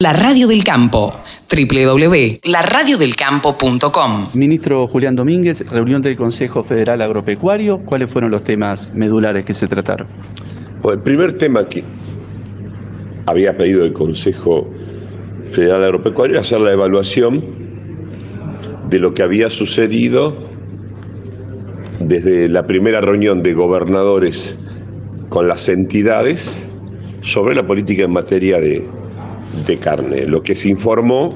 La Radio del Campo, www.laradiodelcampo.com. Ministro Julián Domínguez, reunión del Consejo Federal Agropecuario, ¿cuáles fueron los temas medulares que se trataron? Bueno, el primer tema que había pedido el Consejo Federal Agropecuario era hacer la evaluación de lo que había sucedido desde la primera reunión de gobernadores con las entidades sobre la política en materia de de carne. Lo que se informó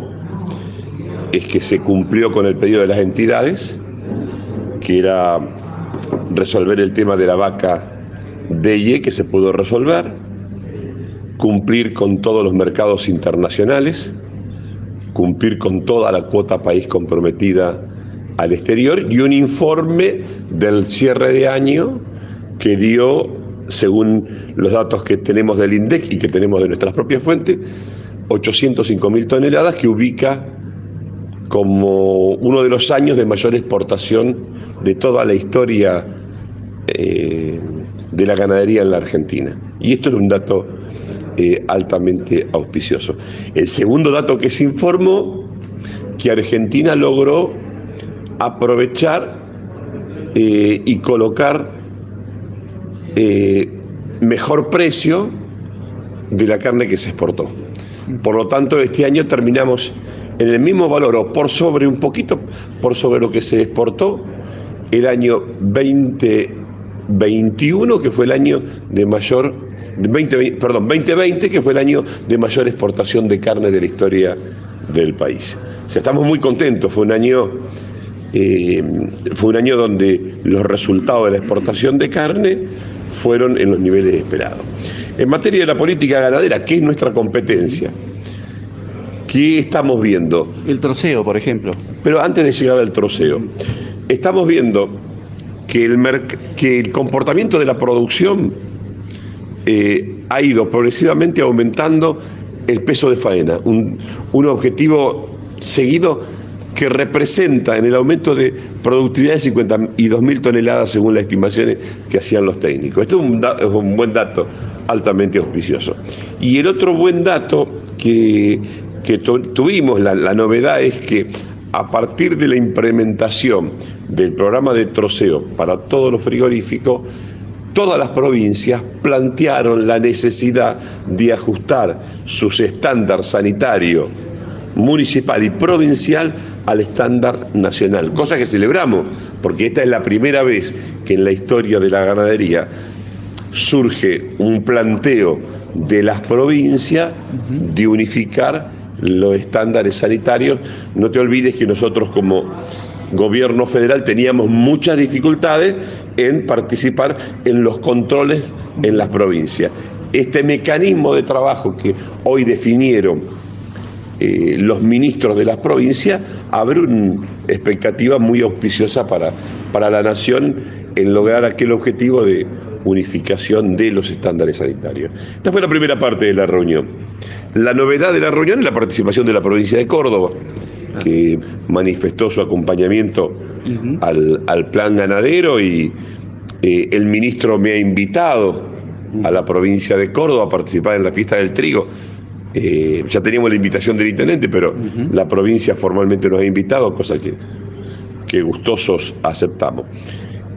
es que se cumplió con el pedido de las entidades, que era resolver el tema de la vaca DEIE, que se pudo resolver, cumplir con todos los mercados internacionales, cumplir con toda la cuota país comprometida al exterior y un informe del cierre de año que dio, según los datos que tenemos del INDEC y que tenemos de nuestras propias fuentes, 805 mil toneladas, que ubica como uno de los años de mayor exportación de toda la historia eh, de la ganadería en la Argentina. Y esto es un dato eh, altamente auspicioso. El segundo dato que se informó, que Argentina logró aprovechar eh, y colocar mejor precio de la carne que se exportó. Por lo tanto, este año terminamos en el mismo valor o por sobre un poquito, por sobre lo que se exportó el año 2021, que fue el año de mayor, 20, perdón, 2020, que fue el año de mayor exportación de carne de la historia del país. O sea, estamos muy contentos, fue un año, eh, fue un año donde los resultados de la exportación de carne fueron en los niveles esperados. En materia de la política ganadera, ¿qué es nuestra competencia? ¿Qué estamos viendo? El troceo, por ejemplo. Pero antes de llegar al troceo, estamos viendo que el, que el comportamiento de la producción eh, ha ido progresivamente aumentando el peso de faena, un, un objetivo seguido que representa en el aumento de productividad de 52.000 toneladas según las estimaciones que hacían los técnicos. Esto es un, buen dato altamente auspicioso. Y el otro buen dato que, tuvimos, la, la novedad es que a partir de la implementación del programa de troceo para todos los frigoríficos, todas las provincias plantearon la necesidad de ajustar sus estándares sanitarios municipal y provincial al estándar nacional, cosa que celebramos, porque esta es la primera vez que en la historia de la ganadería surge un planteo de las provincias de unificar los estándares sanitarios. No te olvides que nosotros como gobierno federal teníamos muchas dificultades en participar en los controles en las provincias. Este mecanismo de trabajo que hoy definieron eh, los ministros de las provincias, abre una expectativa muy auspiciosa para, para la nación en lograr aquel objetivo de unificación de los estándares sanitarios. Esta fue la primera parte de la reunión. La novedad de la reunión es la participación de la provincia de Córdoba, que manifestó su acompañamiento al, plan ganadero y eh, el ministro me ha invitado a la provincia de Córdoba a participar en la fiesta del trigo. Eh, ya teníamos la invitación del intendente, pero la provincia formalmente nos ha invitado, cosa que, que gustosos aceptamos.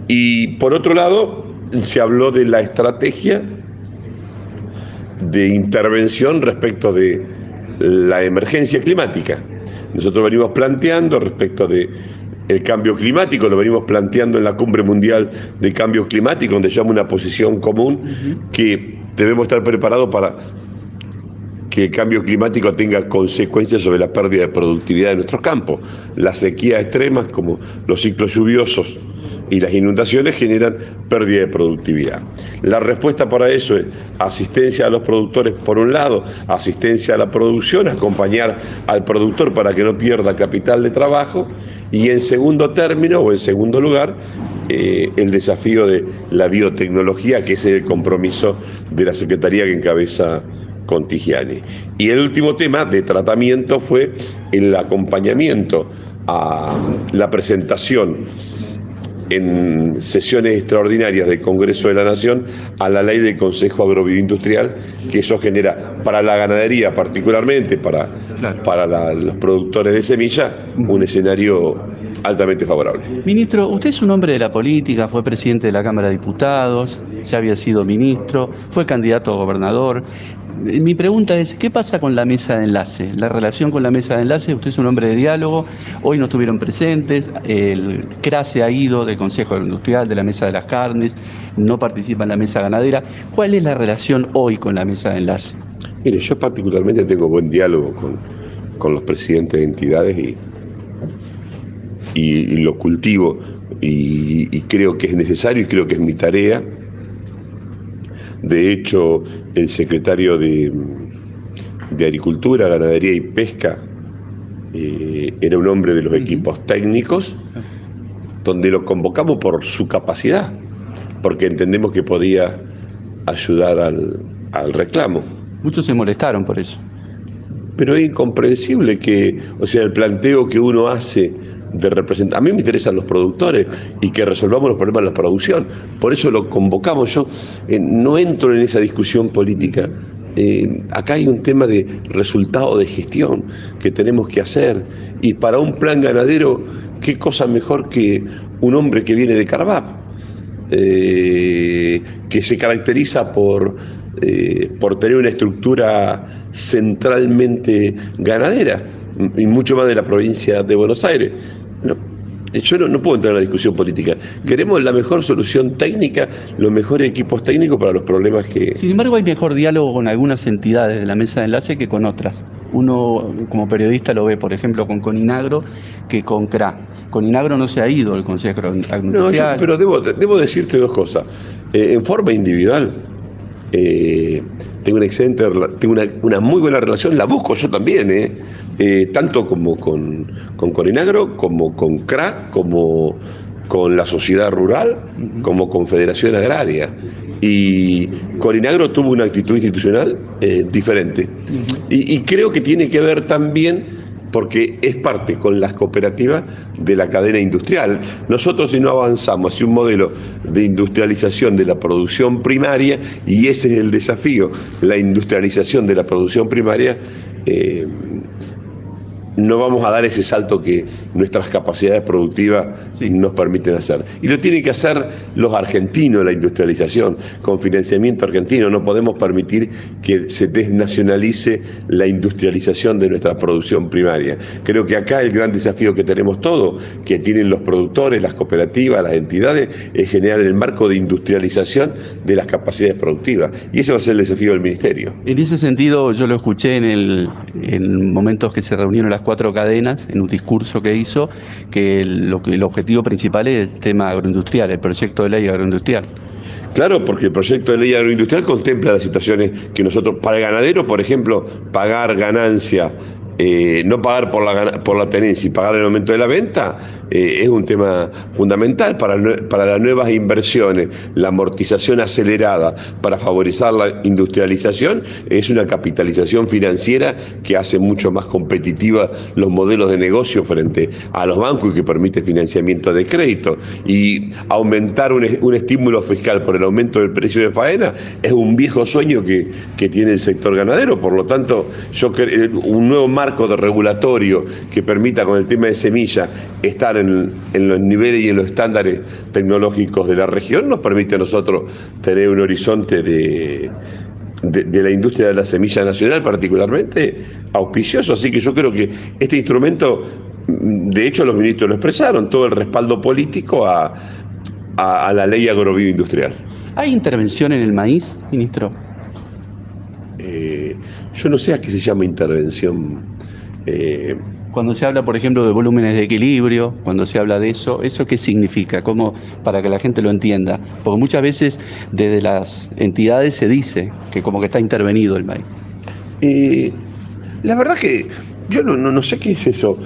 Y por otro lado, se habló de la estrategia de intervención respecto de la emergencia climática. Nosotros venimos planteando respecto de el cambio climático, lo venimos planteando en la cumbre mundial de cambio climático, donde llama una posición común que debemos estar preparados para que el cambio climático tenga consecuencias sobre la pérdida de productividad de nuestros campos. Las sequías extremas, como los ciclos lluviosos y las inundaciones, generan pérdida de productividad. La respuesta para eso es asistencia a los productores por un lado, asistencia a la producción, acompañar al productor para que no pierda capital de trabajo y en segundo término o en segundo lugar, eh, el desafío de la biotecnología, que es el compromiso de la Secretaría que encabeza con Y el último tema de tratamiento fue el acompañamiento a la presentación en sesiones extraordinarias del Congreso de la Nación a la ley del Consejo Agrobioindustrial, que eso genera para la ganadería particularmente, para, para los productores de semilla, un escenario altamente favorable. Ministro, usted es un hombre de la política, fue presidente de la Cámara de Diputados, ya había sido ministro, fue candidato a gobernador. Mi pregunta es, ¿qué pasa con la mesa de enlace? La relación con la mesa de enlace, usted es un hombre de diálogo, hoy no estuvieron presentes, el CRASE ha ido del Consejo Industrial, de la Mesa de las Carnes, no participa en la mesa ganadera. ¿Cuál es la relación hoy con la mesa de enlace? Mire, yo particularmente tengo buen diálogo con, los presidentes de entidades y, y, lo cultivo y creo que es necesario y creo que es mi tarea de hecho, el secretario de, Agricultura, Ganadería y Pesca eh, era un hombre de los equipos técnicos, donde lo convocamos por su capacidad, porque entendemos que podía ayudar al, al reclamo. Muchos se molestaron por eso. Pero es incomprensible que, o sea, el planteo que uno hace de representar. A mí me interesan los productores y que resolvamos los problemas de la producción. Por eso lo convocamos. Yo eh, no entro en esa discusión política. Eh, acá hay un tema de resultado de gestión que tenemos que hacer. Y para un plan ganadero, ¿qué cosa mejor que un hombre que viene de Carvap? Eh, que se caracteriza por, por tener una estructura centralmente ganadera y mucho más de la provincia de Buenos Aires. No, yo no, puedo entrar en la discusión política. Queremos la mejor solución técnica, los mejores equipos técnicos para los problemas que... Sin embargo, hay mejor diálogo con algunas entidades de la mesa de enlace que con otras. Uno como periodista lo ve, por ejemplo, con Coninagro que con CRA. Coninagro no se ha ido al Consejo Agroindustrial. No, pero debo, debo, decirte dos cosas. Eh, en forma individual, eh, tengo una excelente, tengo una, muy buena relación, la busco yo también, ¿eh? Eh, tanto como con, con Corinagro, como con CRA, como con la sociedad rural, como con Federación Agraria. Y Corinagro tuvo una actitud institucional diferente. y, y creo que tiene que ver también porque es parte con las cooperativas de la cadena industrial. Nosotros si no avanzamos hacia un modelo de industrialización de la producción primaria, y ese es el desafío, la industrialización de la producción primaria, eh, no vamos a dar ese salto que nuestras capacidades productivas nos permiten hacer. Y lo tienen que hacer los argentinos, la industrialización, con financiamiento argentino. No podemos permitir que se desnacionalice la industrialización de nuestra producción primaria. Creo que acá el gran desafío que tenemos todos, que tienen los productores, las cooperativas, las entidades, es generar el marco de industrialización de las capacidades productivas. Y ese va a ser el desafío del Ministerio. En ese sentido, yo lo escuché en, el, en momentos que se reunieron las cuatro cadenas en un discurso que hizo que, el objetivo principal es el tema agroindustrial, el proyecto de ley agroindustrial. Claro, porque el proyecto de ley agroindustrial contempla las situaciones que nosotros, para el ganadero, por ejemplo, pagar ganancia eh, no pagar por la, por la tenencia y pagar el aumento de la venta eh, es un tema fundamental para, para las nuevas inversiones. La amortización acelerada para favorecer la industrialización es una capitalización financiera que hace mucho más competitiva los modelos de negocio frente a los bancos y que permite financiamiento de crédito. Y aumentar un, un estímulo fiscal por el aumento del precio de faena es un viejo sueño que, que tiene el sector ganadero. Por lo tanto, yo un nuevo marco de regulatorio que permita con el tema de semilla estar en, los niveles y en los estándares tecnológicos de la región nos permite a nosotros tener un horizonte de, de, la industria de la semilla nacional particularmente auspicioso. Así que yo creo que este instrumento, de hecho los ministros lo expresaron, todo el respaldo político a, a, la ley agrobioindustrial. ¿Hay intervención en el maíz, ministro? Eh, yo no sé a qué se llama intervención. Eh, cuando se habla, por ejemplo, de volúmenes de equilibrio, cuando se habla de eso, ¿eso qué significa? ¿Cómo, para que la gente lo entienda? Porque muchas veces desde las entidades se dice que como que está intervenido el maíz. Eh, la verdad que yo no, sé qué es eso.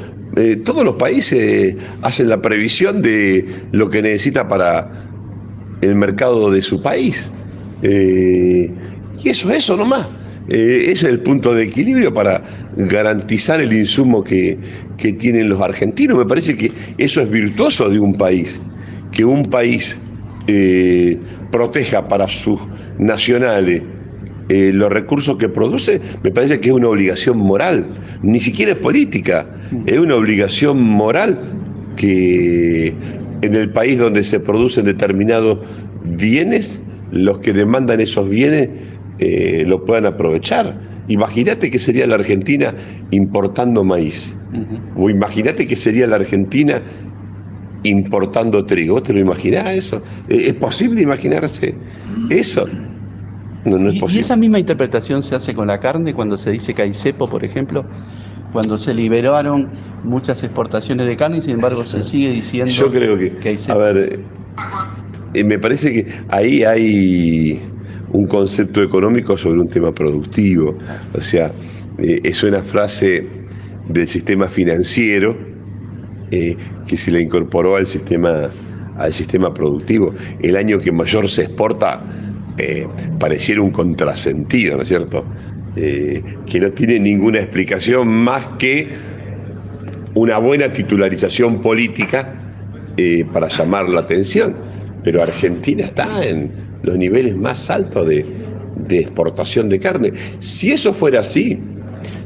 todos los países hacen la previsión de lo que necesita para el mercado de su país. y eso es eso nomás. Eh, ese es el punto de equilibrio para garantizar el insumo que, tienen los argentinos. Me parece que eso es virtuoso de un país, que un país eh, proteja para sus nacionales eh, los recursos que produce, me parece que es una obligación moral, ni siquiera es política, es una obligación moral que en el país donde se producen determinados bienes, los que demandan esos bienes eh, lo puedan aprovechar. Imagínate que sería la Argentina importando maíz, o imagínate que sería la Argentina importando trigo. ¿Vos te lo imaginás eso? ¿Es posible imaginarse eso? No, no es ¿Y, posible. ¿Y esa misma interpretación se hace con la carne cuando se dice que hay cepo, por ejemplo? Cuando se liberaron muchas exportaciones de carne y sin embargo se sigue diciendo Yo creo que, hay cepo. A ver, eh, me parece que ahí hay un concepto económico sobre un tema productivo. O sea, eh, es una frase del sistema financiero eh, que se le incorporó al sistema, al sistema productivo. El año que mayor se exporta eh, pareciera un contrasentido, ¿no es cierto? Que no tiene ninguna explicación más que una buena titularización política para llamar la atención. Pero Argentina está en los niveles más altos de, de exportación de carne. Si eso fuera así,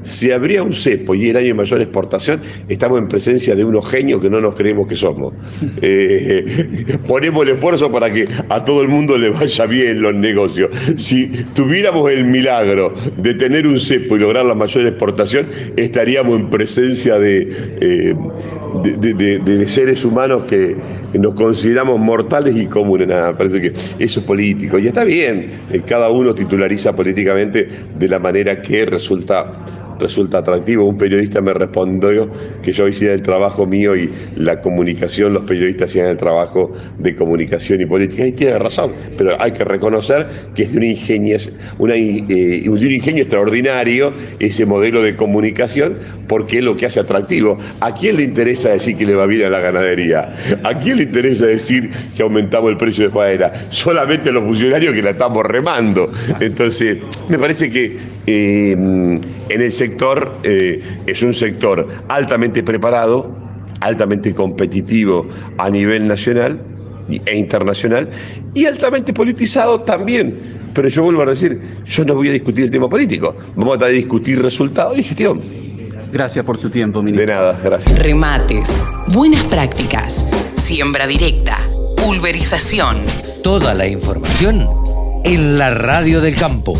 si habría un cepo y el año de mayor exportación, estamos en presencia de unos genios que no nos creemos que somos. Eh, ponemos el esfuerzo para que a todo el mundo le vaya bien los negocios. Si tuviéramos el milagro de tener un cepo y lograr la mayor exportación, estaríamos en presencia de, eh, de, seres humanos que nos consideramos mortales y comunes. Nada, parece que eso es político. Y está bien, eh, cada uno titulariza políticamente de la manera que resulta resulta atractivo. Un periodista me respondió que yo hiciera el trabajo mío y la comunicación, los periodistas hacían el trabajo de comunicación y política. Y tiene razón, pero hay que reconocer que es de, un ingenio, una, eh, un ingenio extraordinario ese modelo de comunicación porque es lo que hace atractivo. ¿A quién le interesa decir que le va bien a la ganadería? ¿A quién le interesa decir que aumentamos el precio de faena? Solamente los funcionarios que la estamos remando. Entonces, me parece que eh, en el sector eh, es un sector altamente preparado, altamente competitivo a nivel nacional e internacional y altamente politizado también. Pero yo vuelvo a decir, yo no voy a discutir el tema político, vamos a discutir resultados y gestión. Gracias por su tiempo, ministro. De nada, gracias. Remates, buenas prácticas, siembra directa, pulverización. Toda la información en la radio del campo.